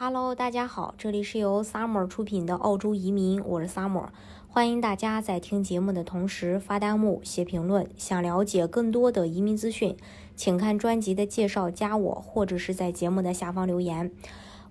Hello，大家好，这里是由 Summer 出品的澳洲移民，我是 Summer，欢迎大家在听节目的同时发弹幕、写评论。想了解更多的移民资讯，请看专辑的介绍，加我，或者是在节目的下方留言。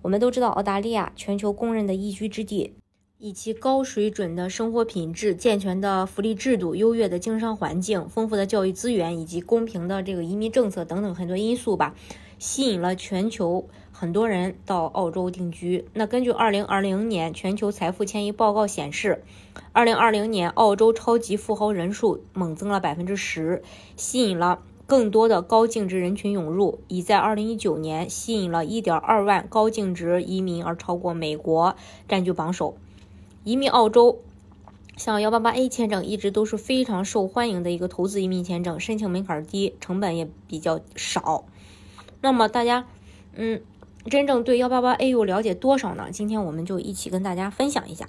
我们都知道，澳大利亚全球公认的宜居之地，以其高水准的生活品质、健全的福利制度、优越的经商环境、丰富的教育资源以及公平的这个移民政策等等很多因素吧。吸引了全球很多人到澳洲定居。那根据二零二零年全球财富迁移报告显示，二零二零年澳洲超级富豪人数猛增了百分之十，吸引了更多的高净值人群涌入，已在二零一九年吸引了一点二万高净值移民，而超过美国，占据榜首。移民澳洲，像幺八八 A 签证一直都是非常受欢迎的一个投资移民签证，申请门槛低，成本也比较少。那么大家，嗯，真正对幺八八 A 又了解多少呢？今天我们就一起跟大家分享一下。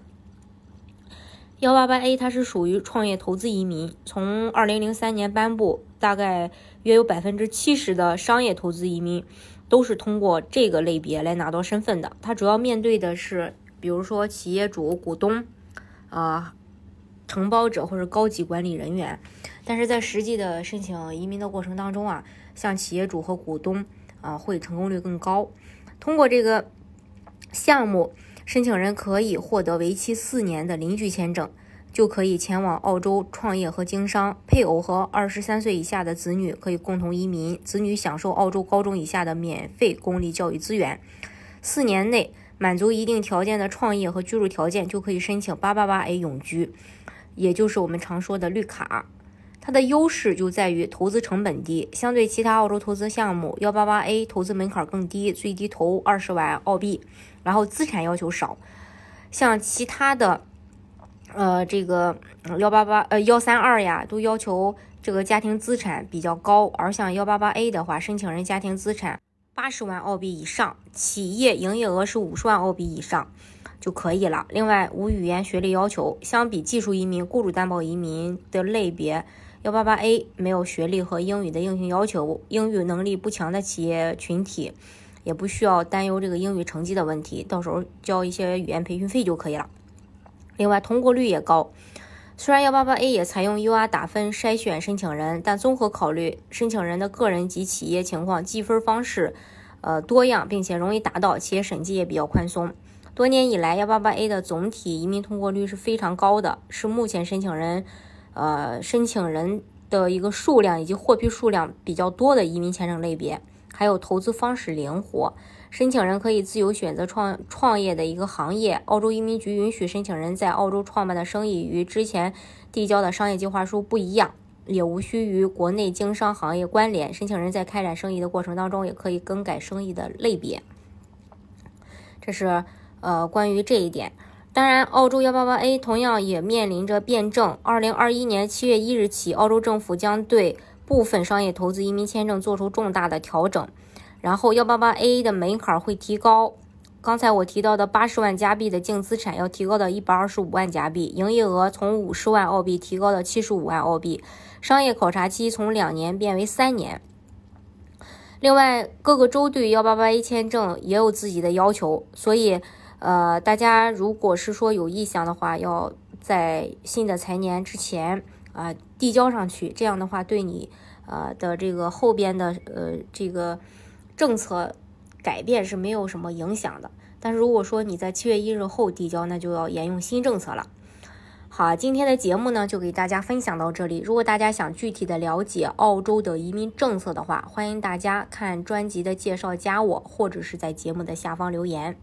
幺八八 A 它是属于创业投资移民，从二零零三年颁布，大概约有百分之七十的商业投资移民都是通过这个类别来拿到身份的。它主要面对的是，比如说企业主、股东，啊，承包者或者高级管理人员。但是在实际的申请移民的过程当中啊，像企业主和股东。啊，会成功率更高。通过这个项目，申请人可以获得为期四年的邻居签证，就可以前往澳洲创业和经商。配偶和二十三岁以下的子女可以共同移民，子女享受澳洲高中以下的免费公立教育资源。四年内满足一定条件的创业和居住条件，就可以申请八八八 A 永居，也就是我们常说的绿卡。它的优势就在于投资成本低，相对其他澳洲投资项目，幺八八 A 投资门槛更低，最低投二十万澳币，然后资产要求少。像其他的，呃，这个幺八八呃幺三二呀，都要求这个家庭资产比较高，而像幺八八 A 的话，申请人家庭资产八十万澳币以上，企业营业额是五十万澳币以上就可以了。另外无语言学历要求，相比技术移民、雇主担保移民的类别。幺八八 A 没有学历和英语的硬性要求，英语能力不强的企业群体也不需要担忧这个英语成绩的问题，到时候交一些语言培训费就可以了。另外通过率也高，虽然幺八八 A 也采用 UR 打分筛选申请人，但综合考虑申请人的个人及企业情况，计分方式呃多样，并且容易达到，企业审计也比较宽松。多年以来，幺八八 A 的总体移民通过率是非常高的，是目前申请人。呃，申请人的一个数量以及获批数量比较多的移民签证类别，还有投资方式灵活，申请人可以自由选择创创业的一个行业。澳洲移民局允许申请人在澳洲创办的生意与之前递交的商业计划书不一样，也无需与国内经商行业关联。申请人在开展生意的过程当中，也可以更改生意的类别。这是呃关于这一点。当然，澳洲幺八八 A 同样也面临着变证。二零二一年七月一日起，澳洲政府将对部分商业投资移民签证做出重大的调整，然后幺八八 A 的门槛会提高。刚才我提到的八十万加币的净资产要提高到一百二十五万加币，营业额从五十万澳币提高到七十五万澳币，商业考察期从两年变为三年。另外，各个州对幺八八 A 签证也有自己的要求，所以。呃，大家如果是说有意向的话，要在新的财年之前啊递交上去，这样的话对你呃的这个后边的呃这个政策改变是没有什么影响的。但是如果说你在七月一日后递交，那就要沿用新政策了。好，今天的节目呢就给大家分享到这里。如果大家想具体的了解澳洲的移民政策的话，欢迎大家看专辑的介绍，加我或者是在节目的下方留言。